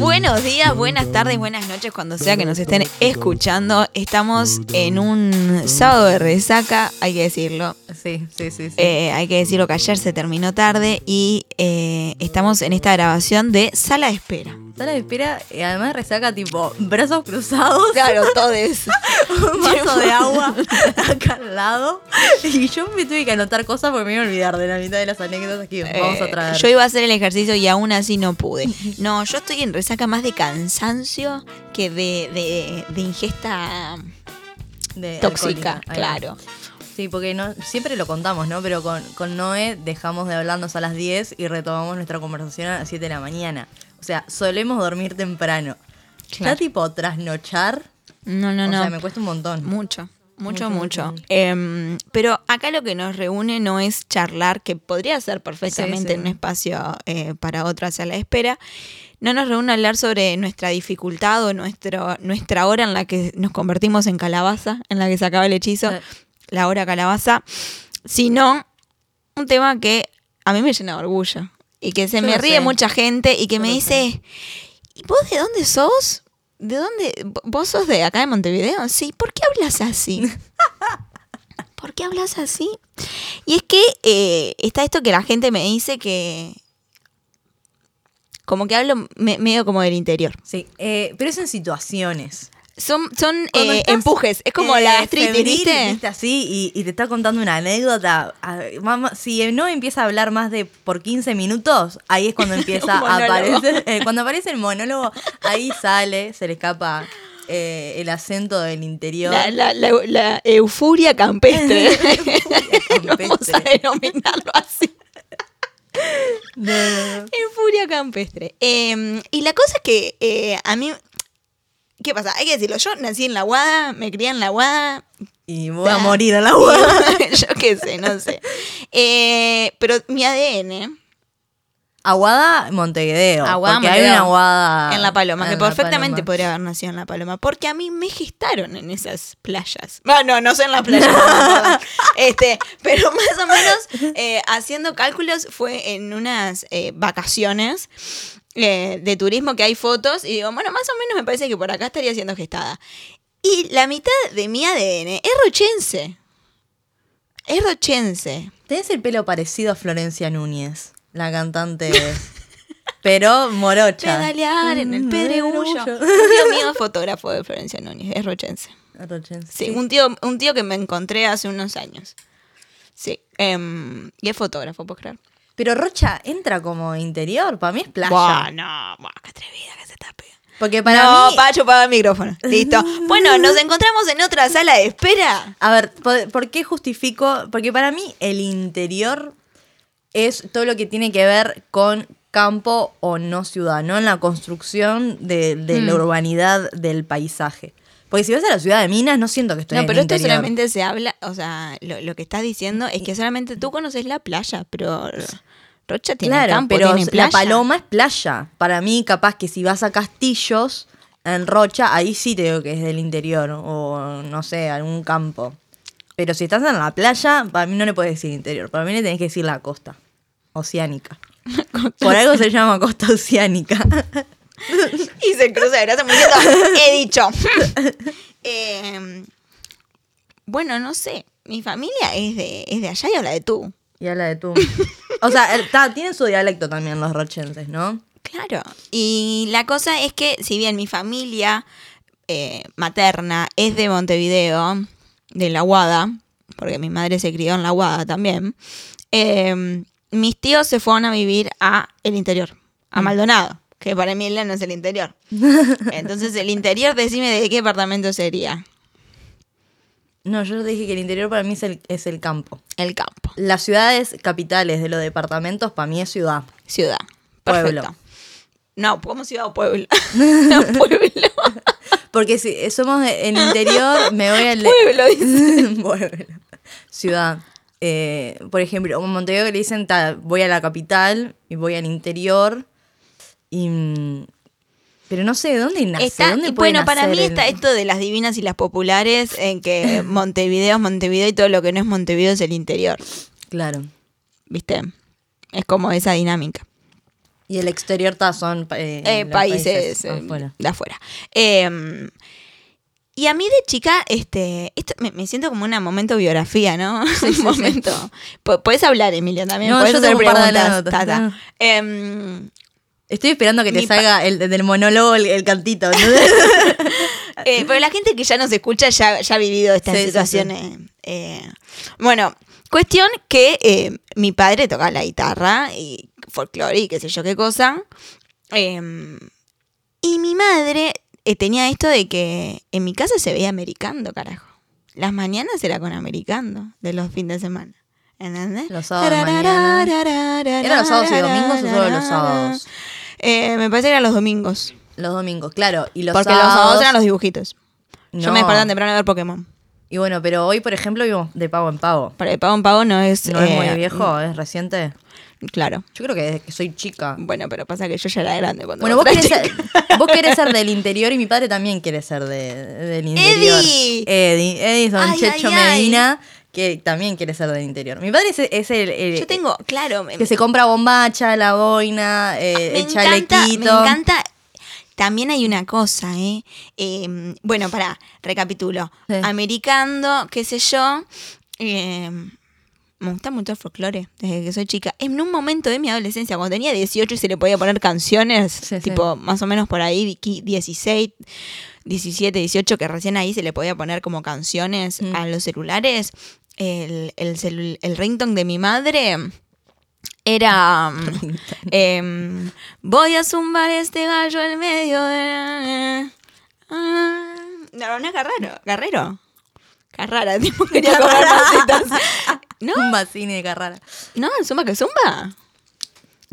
Buenos días, buenas tardes, buenas noches, cuando sea que nos estén escuchando. Estamos en un sábado de resaca, hay que decirlo. Sí, sí, sí. sí. Eh, hay que decirlo que ayer se terminó tarde y eh, estamos en esta grabación de Sala de Espera. Sala de espera y además resaca tipo brazos cruzados. Claro, todo eso. un vaso de agua acá al lado. Y yo me tuve que anotar cosas porque me iba a olvidar de la mitad de las anécdotas que vamos a Eh, traer. Yo iba a hacer el ejercicio y aún así no pude. No, yo estoy en resaca más de cansancio que de, de- de ingesta De tóxica, claro. Sí, porque no, siempre lo contamos, ¿no? Pero con, con Noé dejamos de hablarnos a las 10 y retomamos nuestra conversación a las 7 de la mañana. O sea, solemos dormir temprano. Claro. Ya tipo trasnochar, No, no, o no. sea, me cuesta un montón. Mucho, mucho, Mucho. Em, pero acá lo que nos reúne no es charlar, que podría ser perfectamente Sí, sí. un espacio eh, para otra sala de espera. No nos reúne hablar sobre nuestra dificultad o nuestro, nuestra hora en la que nos convertimos en calabaza, en la que se acaba el hechizo, Sí. la hora calabaza, sino un tema que a mí me llena de orgullo y que se Yo me ríe sé. mucha gente y que Yo me dice, ¿y vos de dónde sos? ¿De dónde? ¿Vos sos de acá de Montevideo? Sí, ¿por qué hablas así? ¿Por qué hablas así? Y es que eh, está esto que la gente me dice que... Como que hablo me- medio como del interior. Sí, eh, pero es en situaciones. Son, son eh, empujes. Es como eh, la febril, ¿viste? Así, y, y te está contando una anécdota. ah, mamá, si no empieza a hablar más de por 15 minutos, ahí es cuando empieza a aparecer. eh, cuando aparece el monólogo, ahí sale, se le escapa eh, el acento del interior. La, la, la- la eufuria campestre. Vamos a denominarlo así. No, no, no. Eufuria campestre. Eh, y la cosa es que eh, a mí. ¿Qué pasa? Hay que decirlo. Yo nací en la Guada, me crié en la Guada. Y voy a morir en la agua. Yo qué sé, no sé. Eh, pero mi ADN Aguada, Montevideo. Aguada, porque hay Montevideo. una aguada. en La Paloma, que en perfectamente Paloma. podría haber nacido en La Paloma, porque a mí me gestaron en esas playas. No, no, no sé en las playas, no, este, pero más o menos eh, haciendo cálculos fue en unas eh, vacaciones eh, de turismo que hay fotos y digo, bueno, más o menos me parece que por acá estaría siendo gestada. Y la mitad de mi ADN es rochense. Es rochense. Tenés el pelo parecido a Florencia Núñez, la cantante. pero morocha. Pedalear en el pedregullo. pedregullo. Un tío mío es fotógrafo de Florencia Núñez, es rochense. Rochense. Sí, un tío, un tío que me encontré hace unos años. Sí. em, y es fotógrafo, ¿puedes creer? Pero Rocha entra como interior, para mí es playa. Buah, no, buah, qué atrevida que se tape. Porque para no, mí. Pacho, paga el micrófono. Listo. Bueno, nos encontramos en otra sala de espera. A ver, ¿por, por qué justifico? Porque para mí el interior es todo lo que tiene que ver con campo o no ciudad, no en la construcción de, de la Mm. urbanidad del paisaje. Porque si vas a la ciudad de Minas, no siento que estoy No, en pero el esto interior. solamente se habla, o sea, lo, lo que estás diciendo es que solamente tú conoces la playa, pero Rocha tiene Claro, campo, pero tiene playa. la paloma es playa. Para mí, capaz que si vas a Castillos, en Rocha, ahí sí te digo que es del interior. O no sé, algún campo. Pero si estás en la playa, para mí no le puedes decir interior. Para mí le tenés que decir la costa. Oceánica. Por algo se llama costa oceánica. Y se cruza de brazos como diciendo, he dicho. Eh, bueno, no sé. Mi familia es de, es de allá y habla de tú. y habla de tú. O sea, el- ta, tienen su dialecto también los rochenses, ¿no? Claro. Y la cosa es que, si bien mi familia eh, materna es de Montevideo, de la Guada, porque mi madre se crió en la Guada también, eh, mis tíos se fueron a vivir a el interior, a Maldonado, que para mí no es el interior. Entonces, el interior, decime de qué departamento sería. No, yo te dije que el interior para mí es el, es el campo. El campo, Las ciudades capitales de los departamentos para mí es ciudad. ciudad. Pueblo. No, como ciudad o pueblo. pueblo. Porque si somos en interior, me voy al... Pueblo, dice. Pueblo. Ciudad. Eh, por ejemplo, en Montevideo que le dicen, ta, voy a la capital y voy al interior. Y, mm, pero no sé, ¿de dónde nace? Está- ¿Dónde y puede bueno, para mí el- está esto de las divinas y las populares, en que Montevideo es Montevideo y todo lo que no es Montevideo es el interior. Claro. ¿Viste? Es como esa dinámica. Y el exterior está son eh, eh, países, eh, afuera. de afuera. Eh, y a mí de chica, este, esto me, me siento como un momento biografía, ¿no? sí, sí. un momento. Puedes hablar, Emilia, también. No, Podés yo hacer tengo un par de preguntas, no. Estoy esperando que te Mi salga el, del monólogo el, el cantito. ¿entendés? eh, pero la gente que ya nos escucha ya, ya ha vivido estas Sí, sí, situaciones. eh, bueno, cuestión que eh, mi padre toca la guitarra y folclore y qué sé yo qué cosa. Y mi madre eh, tenía esto de que en mi casa se veía americando, carajo. Las mañanas era con americando, de los fines de semana. ¿Entendés? Los sábados. ¿Eran los sábados y domingos o solo los sábados? Eh, me parece que eran los domingos. los domingos, claro. Y los porque sábados, los sábados eran los dibujitos. Yo me despertaba temprano a ver Pokémon. Y bueno, pero hoy, por ejemplo, vimos de pago en pago. Para el pavo en pavo no es. No es eh, muy viejo, es reciente. Claro. Yo creo que desde que soy chica. Bueno, pero pasa que yo ya era grande cuando Bueno, vos querés, ser, vos querés ser del interior y mi padre también quiere ser de, del interior. ¡Eddie! Eddie, Edison Ay, Checho ay, ay. Que también quiere ser del interior. Mi padre es, es el, el- Yo tengo, claro. me- que se compra bombacha, la boina, eh, me el encanta, chalequito. me encanta. También hay una cosa, ¿eh? Eh, bueno, para recapitulo. Sí. Americando, qué sé yo. eh, me gusta mucho el folclore desde que soy chica. En un momento de mi adolescencia, cuando tenía 18 y se le podía poner canciones, Sí, sí. tipo más o menos por ahí, qui- 16, 17, 18, que recién ahí se le podía poner como canciones Mm. a los celulares. El, el, el ringtone de mi madre era em, voy a zumbar este gallo en medio de Ah, no no es Carrero Carrero Carrara tipo quería comer masitas. No. Un vacine de Carrara. no zumba que zumba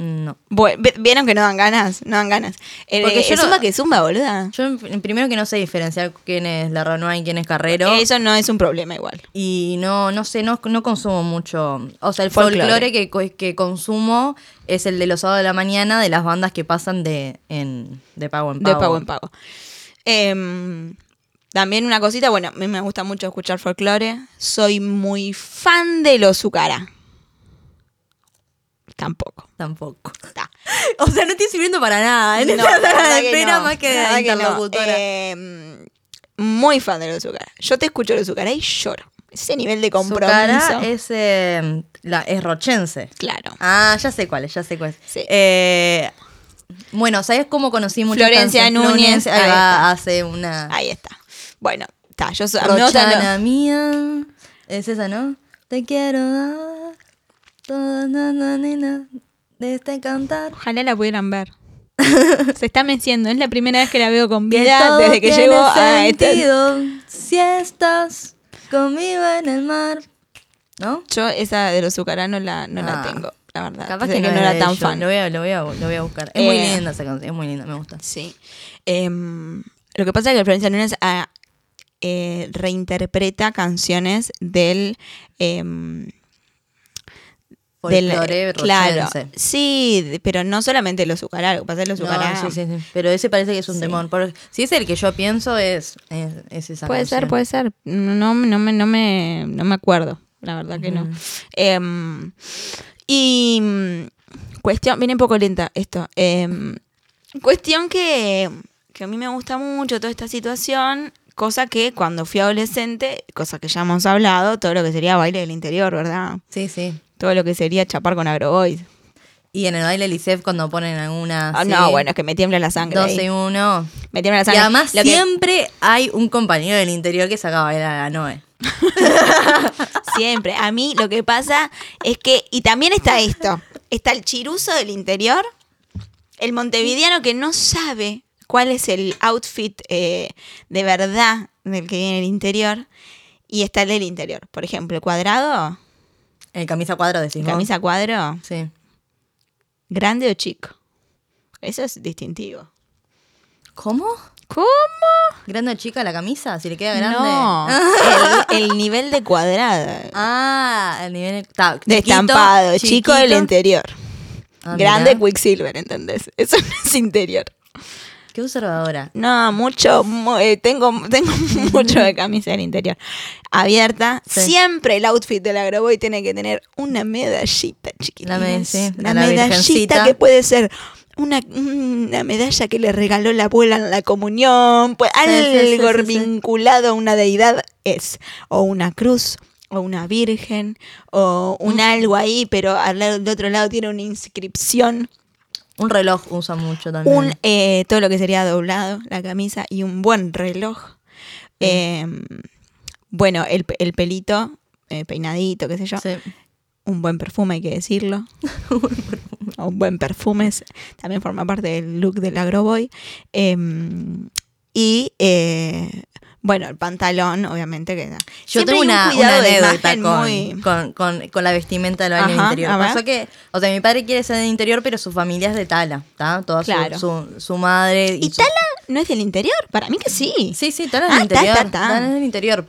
No. bueno, vieron que no dan ganas no dan ganas el, Porque yo el no- zumba que zumba boluda Yo primero que no sé diferenciar quién es la Renoir y quién es Carrero. eso no es un problema igual Y no, no sé, no, no consumo mucho. O sea, el Folclore. que, que consumo es el de los sábados de la mañana de las bandas que pasan de, en, de pago en pago. De pago en pago. Em, también una cosita, bueno, a mí me gusta mucho escuchar folclore. Soy muy fan de los Zucara. Tampoco. Tampoco. O sea, no estoy sirviendo para nada. En No, esta sala de espera no, más que no. Em, muy fan de los Zucara. Yo te escucho los Zucara y lloro. Ese nivel de compromiso. es, eh, la, es rochense. Claro. Ah, ya sé cuál es, ya sé cuál es. Sí. Eh, bueno, ¿sabes cómo conocí muchas Florencia? Núñez, Florencia, ahí va, está. hace una... Ahí está. Bueno, está. Yo soy. Rochana mía. Es esa, ¿no? Te quiero dar toda na, na, ni, na, de este cantar. Ojalá la pudieran ver. Se está meciendo. Es la primera vez que la veo con vida desde que llego a este. sentido si estás conmigo en el mar. ¿no? Yo esa de los Zucará no la, no la Ah. tengo, la verdad. Capaz que, no, era tan fan. Lo voy a, lo voy a, lo voy a buscar. Es muy Eh. linda esa canción, es muy linda, me gusta. Sí. Em, lo que pasa es que Florencia Núñez ah, eh, reinterpreta canciones del... del- claro, sí, pero no solamente los que pasa los No, Zucará... sí, sí, sí. Pero ese parece que es un. Por- si es el que yo pienso, es, es, es esa Puede ser, puede ser. No, no, me, no, me, no me acuerdo, la verdad que no. Em, y mm, cuestión, viene un poco lenta esto. Em, cuestión que, que a mí me gusta mucho toda esta situación, cosa que cuando fui adolescente, cosa que ya hemos hablado, todo lo que sería baile del interior, ¿verdad? Sí, sí. Todo lo que sería chapar con agroboys. Y en el baile Licef cuando ponen alguna... Ah, sí, no, bueno, es que me tiembla la sangre. 12 ahí. y 1. Me tiembla la Y sangre. además Lo que- siempre hay un compañero del interior que saca a bailar a la Noe. Siempre. A mí lo que pasa es que, y también está esto, está el chiruso del interior, el montevideano que no sabe cuál es el outfit eh, de verdad del que viene el interior, y está el del interior. Por ejemplo, el cuadrado, El camisa cuadro decís vos. camisa cuadro, Sí. grande o chico. Eso es distintivo. ¿Cómo? ¿Cómo? ¿Grande o chica la camisa? Si le queda grande. No, el, el nivel de cuadrado. Ah, el nivel... ta, De chiquito, estampado, chico del interior. Ah, Grande mirá. Quicksilver, ¿entendés? Eso no es interior. Qué observadora. No, mucho, mu- eh, tengo, tengo mucho de camisa del interior. Abierta. Sí. Siempre el outfit del agroboy tiene que tener una medallita chiquitita. La me- sí, Una a la medallita virgencita. que puede ser una, una medalla que le regaló la abuela en la comunión, pues Sí, algo vinculado a una deidad es, o una cruz, o una virgen, o un algo ahí, pero al lado, del otro lado tiene una inscripción, Un reloj usa mucho también. un eh, todo lo que sería doblado, la camisa y un buen reloj. Eh, bueno, el, el pelito, eh, peinadito, qué sé yo. Sí. Un buen perfume, hay que decirlo. un buen perfume también forma parte del look del agroboy. Eh, y eh, bueno, el pantalón, obviamente que Yo siempre tengo una, una anécdota con, muy- con, con- con la vestimenta del del Ajá, interior. Pasó que, o sea, mi padre quiere ser del interior, pero su familia es de Tala, ¿está? Toda su- Claro. su, su madre. ¿Y su- Tala no es del interior? Para mí que sí. Sí, sí, Tala es Ah, del interior. ta, ta. Tala es del interior.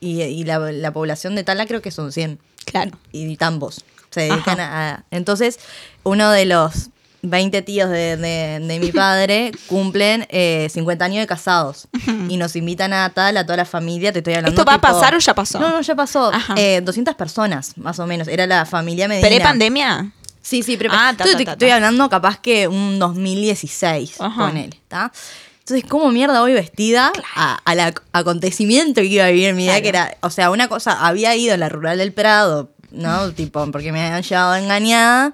Y, y la, la población de Tala creo que son 100. Claro. y tambos. Se dedican a, a- Entonces, uno de los 20 tíos de, de- de mi padre cumplen eh, 50 años de casados. y nos invitan a tal, a toda la familia. Te estoy hablando. ¿Esto va a pasar o ya pasó? No, no, ya pasó. Eh, 200 personas, más o menos. Era la familia Medina. ¿Pre-pandemia? Sí, sí, pre Ah, ta, Estoy- ta, te ta, estoy ta. hablando capaz que un 2016 Ajá. con él, ¿está? Entonces, ¿cómo mierda voy vestida a- al ac- acontecimiento que iba a vivir en mi vida? Claro. Que era, o sea, una cosa, había ido a la rural del Prado, ¿no? tipo, porque me habían llevado engañada.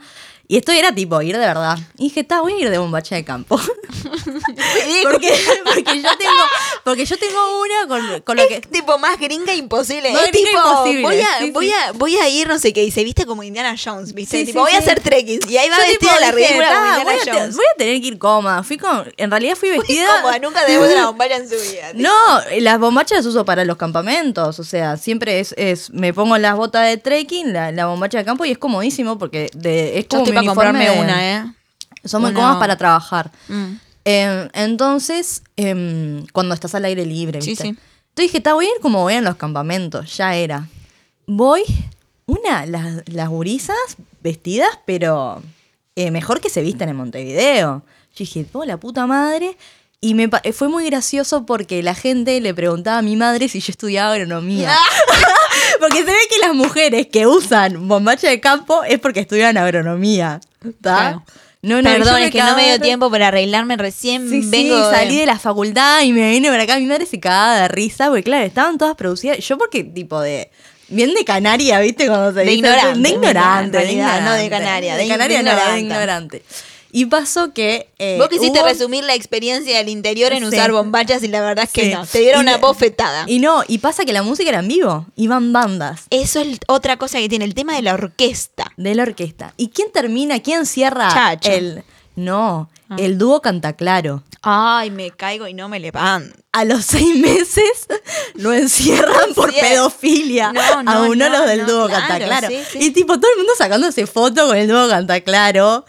Y esto era tipo ir de verdad. Y dije, está, voy a ir de bombacha de campo. porque, porque yo tengo, porque yo tengo una con, con lo que. Tipo más gringa imposible. Más es gringa tipo, imposible, Voy a, sí, voy. A, voy a ir, no sé qué, y se viste como Indiana Jones, ¿viste? Sí, tipo, sí, voy a hacer trekking. Y ahí va Yo, vestida tipo, la dije, ridícula como "Ta, Indiana voy, a Jones. voy a tener que ir cómoda. Fui con, en realidad fui vestida. Cómoda, nunca debut de una bombacha en su vida. No, las bombachas las uso para los campamentos. O sea, siempre es, es me pongo las botas de trekking, la, la bombacha de campo y es comodísimo porque de, es como uniforme comprarme de- una, ¿eh? Son muy Una- cómodas para trabajar. Mm. Eh, entonces, em, cuando estás al aire libre, Sí, ¿viste? sí. Entonces dije, está voy a ir como voy en los campamentos, ya era. Voy, una, las, las gurisas vestidas, pero eh, mejor que se visten en Montevideo. Yo dije, oh, la puta madre. Y me fue muy gracioso porque la gente le preguntaba a mi madre si yo estudiaba agronomía. porque se ve que las mujeres que usan bombacha de campo es porque estudian agronomía. ¿Está? Claro. No, no, Perdón, es que no me dio tiempo para arreglarme recién. Sí, vengo sí, salí de la facultad y me vine para acá. Mi madre se cagaba de risa, porque claro, estaban todas producidas. Yo porque tipo de... Bien de Canaria, ¿viste? Cuando se De dice- ignorante, De ignorante, de realidad, no de ignorante. Canaria, De, de Canaria no, de ignorante. Y pasó que... eh, Vos quisiste hubo- resumir la experiencia del interior en Sí. usar bombachas y la verdad es que Sí. no. Te dieron Y una bofetada. Y no, y pasa que la música era en vivo. Iban bandas Eso es otra cosa que tiene, el tema de la orquesta. de la orquesta. ¿Y quién termina? ¿Quién cierra Chacho. el... No, Ah. el dúo Cantaclaro. Ay, me caigo y no me levanto. a los seis meses lo encierran por pedofilia No, no, a uno no, los del dúo claro, Cantaclaro. sí, sí. Y tipo, todo el mundo sacándose foto con el dúo Cantaclaro.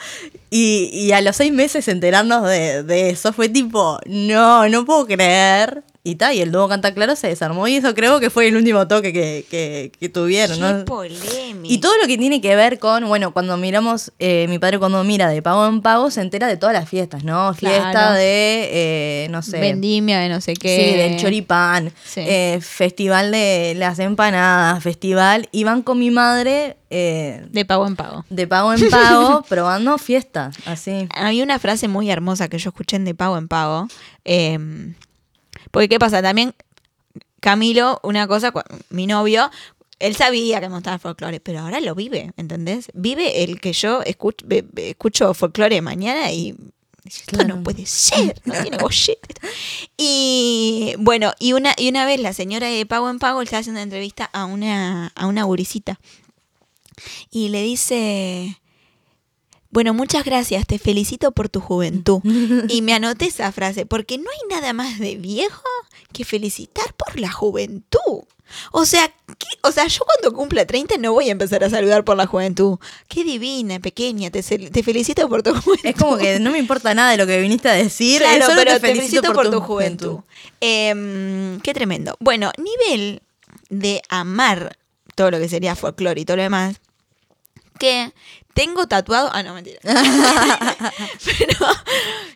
Y, y a los seis meses enterarnos de, de eso fue tipo, no, no puedo creer. Y tal, y el dúo Cantaclaro se desarmó y eso creo que fue el último toque que, que, que tuvieron, Qué ¿no? polémica. Y todo lo que tiene que ver con, bueno, cuando miramos, eh, mi padre cuando mira de pago en pago se entera de todas las fiestas, ¿no? Fiesta Claro. de, eh, no sé. Vendimia de no sé qué. Sí, del choripán, Sí. eh, festival de las empanadas, festival. Y van con mi madre eh, De pago en pago. de pago en pago probando fiestas, así. Había una frase muy hermosa que yo escuché en De Pago en Pago. eh, porque, ¿qué pasa? También Camilo, una cosa, mi novio, él sabía que me gustaba el folclore, pero ahora lo vive, ¿entendés? Vive el que yo escucho, escucho folclore mañana y esto Claro. no puede ser, no tiene. Y bueno, y una, y una vez la señora de Pago en Pago le estaba haciendo una entrevista a una, a una gurisita y le dice, bueno, muchas gracias, te felicito por tu juventud. Y me anoté esa frase, porque no hay nada más de viejo que felicitar por la juventud. O sea, ¿qué? o sea, yo cuando cumpla 30 no voy a empezar a saludar por la juventud. Qué divina, pequeña, te, felicito por tu juventud. Es como que no me importa nada de lo que viniste a decir, Claro, solo pero te te felicito, por, tu juventud. Em, qué tremendo. Bueno, nivel de amar todo lo que sería folclore y todo lo demás, que tengo tatuado. Ah, no, mentira. Pero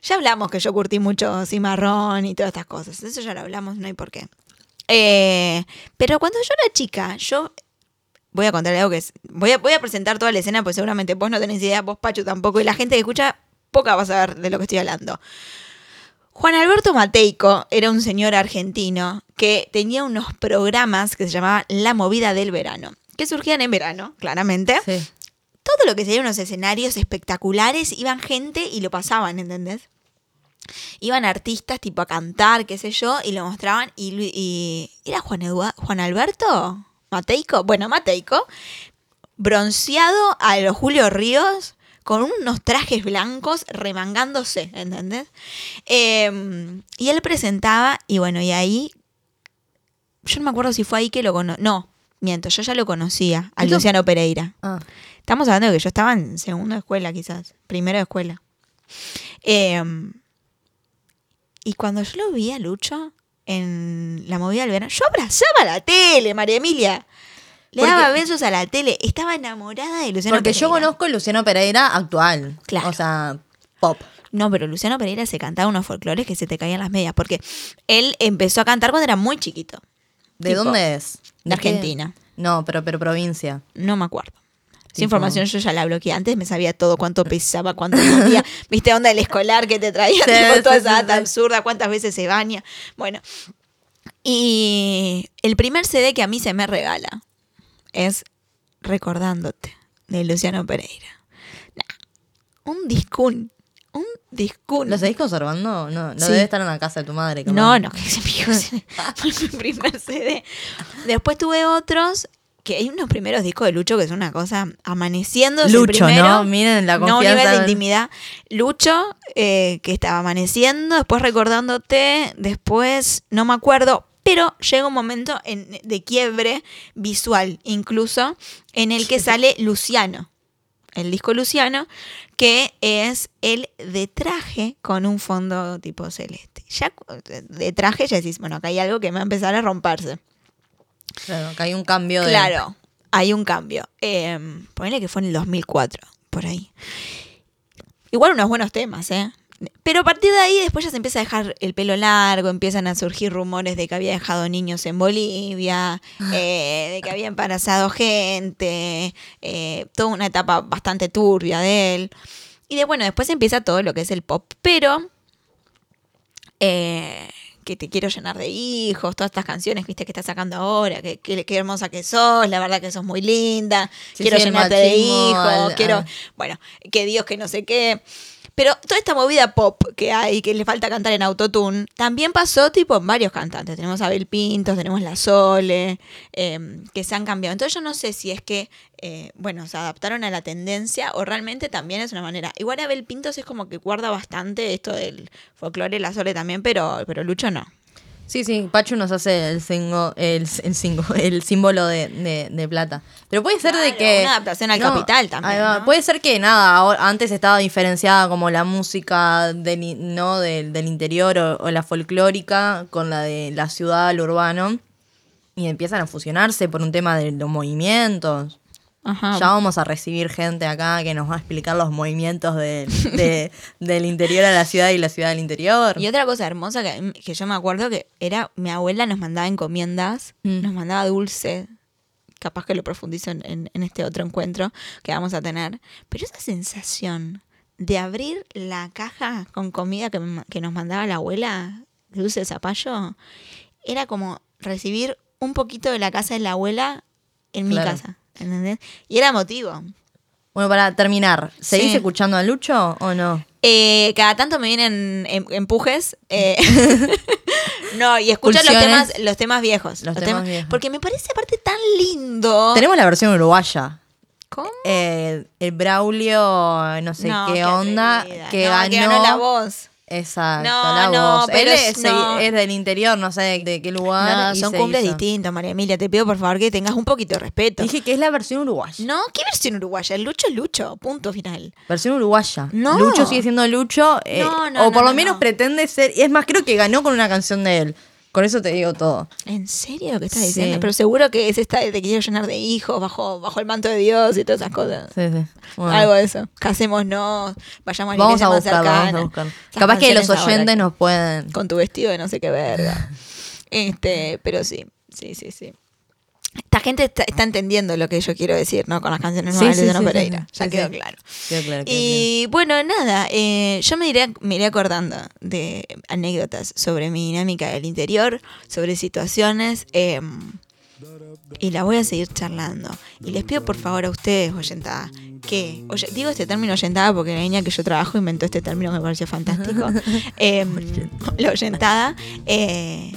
ya hablamos que yo curtí mucho cimarrón y todas estas cosas. Eso ya lo hablamos, no hay por qué. Eh, pero cuando yo era chica, yo voy a contarle algo que es. Voy a, voy a presentar toda la escena, pues seguramente vos no tenés idea, vos Pacho tampoco, y la gente que escucha poca vas a ver de lo que estoy hablando. Juan Alberto Mateico era un señor argentino que tenía unos programas que se llamaban La Movida del Verano, que surgían en verano, claramente. Sí. Todo lo que serían unos escenarios espectaculares, iban gente y lo pasaban, ¿entendés? Iban artistas tipo a cantar, qué sé yo, y lo mostraban. Y, ¿Era Juan, Juan Alberto? ¿Mateico? Bueno, Mateico, bronceado a los Julio Ríos, con unos trajes blancos remangándose, ¿entendés? Eh, y él presentaba, y bueno, y ahí. Yo no me acuerdo si fue ahí que lo conocí. No, miento, yo ya lo conocía, a Luciano Pereira. Ah, Estamos hablando de que yo estaba en segundo de escuela, quizás, primero de escuela. Eh, y cuando yo lo vi a Lucho en la movida del verano, yo abrazaba la tele, María Emilia. Le Porque- daba besos a la tele. Estaba enamorada de Luciano porque yo Pereira. conozco a Luciano Pereira actual. Claro. O sea, pop. No, pero Luciano Pereira se cantaba unos folclores que se te caían las medias. Porque él empezó a cantar cuando era muy chiquito. ¿De Tipo, dónde es? De? Argentina. No, pero, pero provincia. No me acuerdo. Esa información yo ya la bloqueé. Antes me sabía todo, cuánto pesaba, cuánto medía. ¿Viste onda del escolar que te traía? Sí, tipo, toda esa data absurda, cuántas veces se baña. Bueno. Y el primer CD que a mí se me regala es Recordándote, de Luciano Pereira. Nah, un discún. Un discún. ¿Lo seguís conservando? No, no Sí. debe estar en la casa de tu madre. No, no, que se me fue mi primer CD. Después tuve otros, que hay unos primeros discos de Lucho que son una cosa amaneciendo. es Lucho, primero. ¿no? Miren la No, confianza. nivel de intimidad. Lucho, eh, que estaba amaneciendo, después recordándote, después no me acuerdo, pero llega un momento en- de quiebre visual, incluso, en el que sale Luciano, el disco Luciano, que es el de traje con un fondo tipo celeste. Ya de traje ya decís, bueno, acá hay algo que me va a empezar a romperse. Claro, que hay un cambio de. Claro, hay un cambio. Eh, ponele que fue en el 2004, por ahí. Igual unos buenos temas, ¿eh? Pero a partir de ahí después ya se empieza a dejar el pelo largo, empiezan a surgir rumores de que había dejado niños en Bolivia, eh, de que había embarazado gente, eh, toda una etapa bastante turbia de él. Y de bueno, después empieza todo lo que es el pop, pero eh, que te quiero llenar de hijos, todas estas canciones, viste, que está sacando ahora, que, que- qué hermosa que sos, la verdad que sos muy linda, Sí, quiero sí, llenarte de hijos, al- quiero, al- bueno, que Dios que no sé qué. Pero toda esta movida pop que hay, que le falta cantar en autotune, también pasó tipo en varios cantantes. Tenemos a Abel Pintos, tenemos la Sole, eh, que se han cambiado. Entonces yo no sé si es que, eh, bueno, se adaptaron a la tendencia o realmente también es una manera. Igual Abel Pintos es como que guarda bastante esto del folclore, la Sole también, pero, pero Lucho no. Sí, sí, Pachu nos hace el singo, el, el, singo- el símbolo de, de- de plata. Pero puede ser de que. una adaptación al capital también. ¿no? Puede ser que nada, ahora- antes estaba diferenciada como la música del, ¿no? del, del interior o, o la folclórica con la de la ciudad, lo urbano. Y empiezan a fusionarse por un tema de los movimientos. Ajá. Ya vamos a recibir gente acá que nos va a explicar los movimientos de- de- del interior a la ciudad y la ciudad al interior. Y otra cosa hermosa que, que yo me acuerdo que era, mi abuela nos mandaba encomiendas, Mm. nos mandaba dulce, capaz que lo profundizo en, en- en este otro encuentro que vamos a tener, pero esa sensación de abrir la caja con comida que, me- que nos mandaba la abuela, dulce de zapallo, era como recibir un poquito de la casa de la abuela en mi casa, ¿entendés? Y era emotivo. Bueno, para terminar, ¿seguís Sí. escuchando a Lucho o no? Eh, cada tanto me vienen em- empujes. eh, no, y escucho los Pulsiones. temas, los temas viejos. Los temas viejos. Porque me parece aparte tan lindo. Tenemos la versión uruguaya. ¿Cómo? Eh, el Braulio, no sé No, qué qué onda, que, No, ganó, que ganó la voz. Exacto, No, la no, voz. pero Él es- es, no. es del interior, no sé de, de qué lugar. No, son se cumples hizo. distintos, María Emilia. Te pido por favor que tengas un poquito de respeto. Dije que es la versión uruguaya. No, ¿qué versión uruguaya? El Lucho es Lucho, punto final. Versión uruguaya. No. Lucho sigue siendo Lucho. eh, No, no, o por no, lo no, menos no. pretende ser. Y es más, creo que ganó con una canción de él. Con eso te digo todo. ¿En serio lo que estás Sí. diciendo? Pero seguro que es esta de te quiero llenar de hijos bajo, bajo el manto de Dios y todas esas cosas. Sí, sí. Bueno. Algo de eso. Casémonos, vayamos a la Vamos iglesia a más buscarlo, vamos a cercana. buscarlo. Esas Capaz que los oyentes nos pueden. Con tu vestido de no sé qué verga. Este, pero sí, sí, sí, sí. Esta gente está, está entendiendo lo que yo quiero decir, ¿no? Con las canciones nuevas sí, de Luciano sí, sí, Pereira. ya quedó claro. Quedó claro, quedó Y bueno, nada, eh, yo me iré, me iré acordando de anécdotas sobre mi dinámica del interior, sobre situaciones, eh, y la voy a seguir charlando. Y les pido por favor a ustedes, oyentada, que, oye, digo este término oyentada porque la niña que yo trabajo inventó este término que me pareció fantástico. Eh, la oyentada. eh,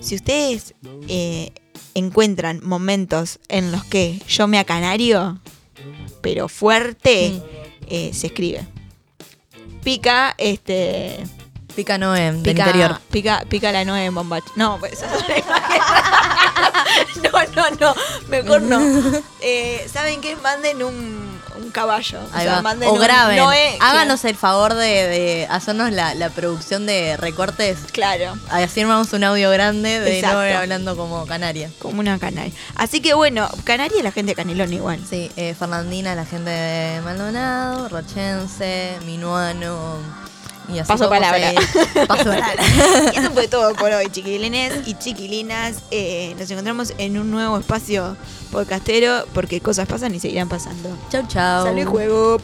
si ustedes eh, encuentran momentos en los que yo me acanario, pero fuerte, Mm. eh, se escribe. Pica, este. Pica Noé, del Pica, interior. pica, pica la nueve en Bombach. No, pues esa es una imagen. No, no, no. Mejor no. Eh, ¿Saben qué? Manden un, caballo. O, sea, manden O un graben. Noé, Háganos el favor de, de hacernos la, la producción de recortes. Claro. Así armamos un audio grande de. Noé hablando como canaria. Como una canal. Así que bueno, Canaria la gente de Canelón igual. Sí, eh, Fernandina, la gente de Maldonado, Rochense, Minuano. Paso palabra. Se... Paso palabra. y eso fue todo por hoy, chiquilines y chiquilinas. Eh, nos encontramos en un nuevo espacio podcastero porque cosas pasan y seguirán pasando. Chau, chau. Salud juego.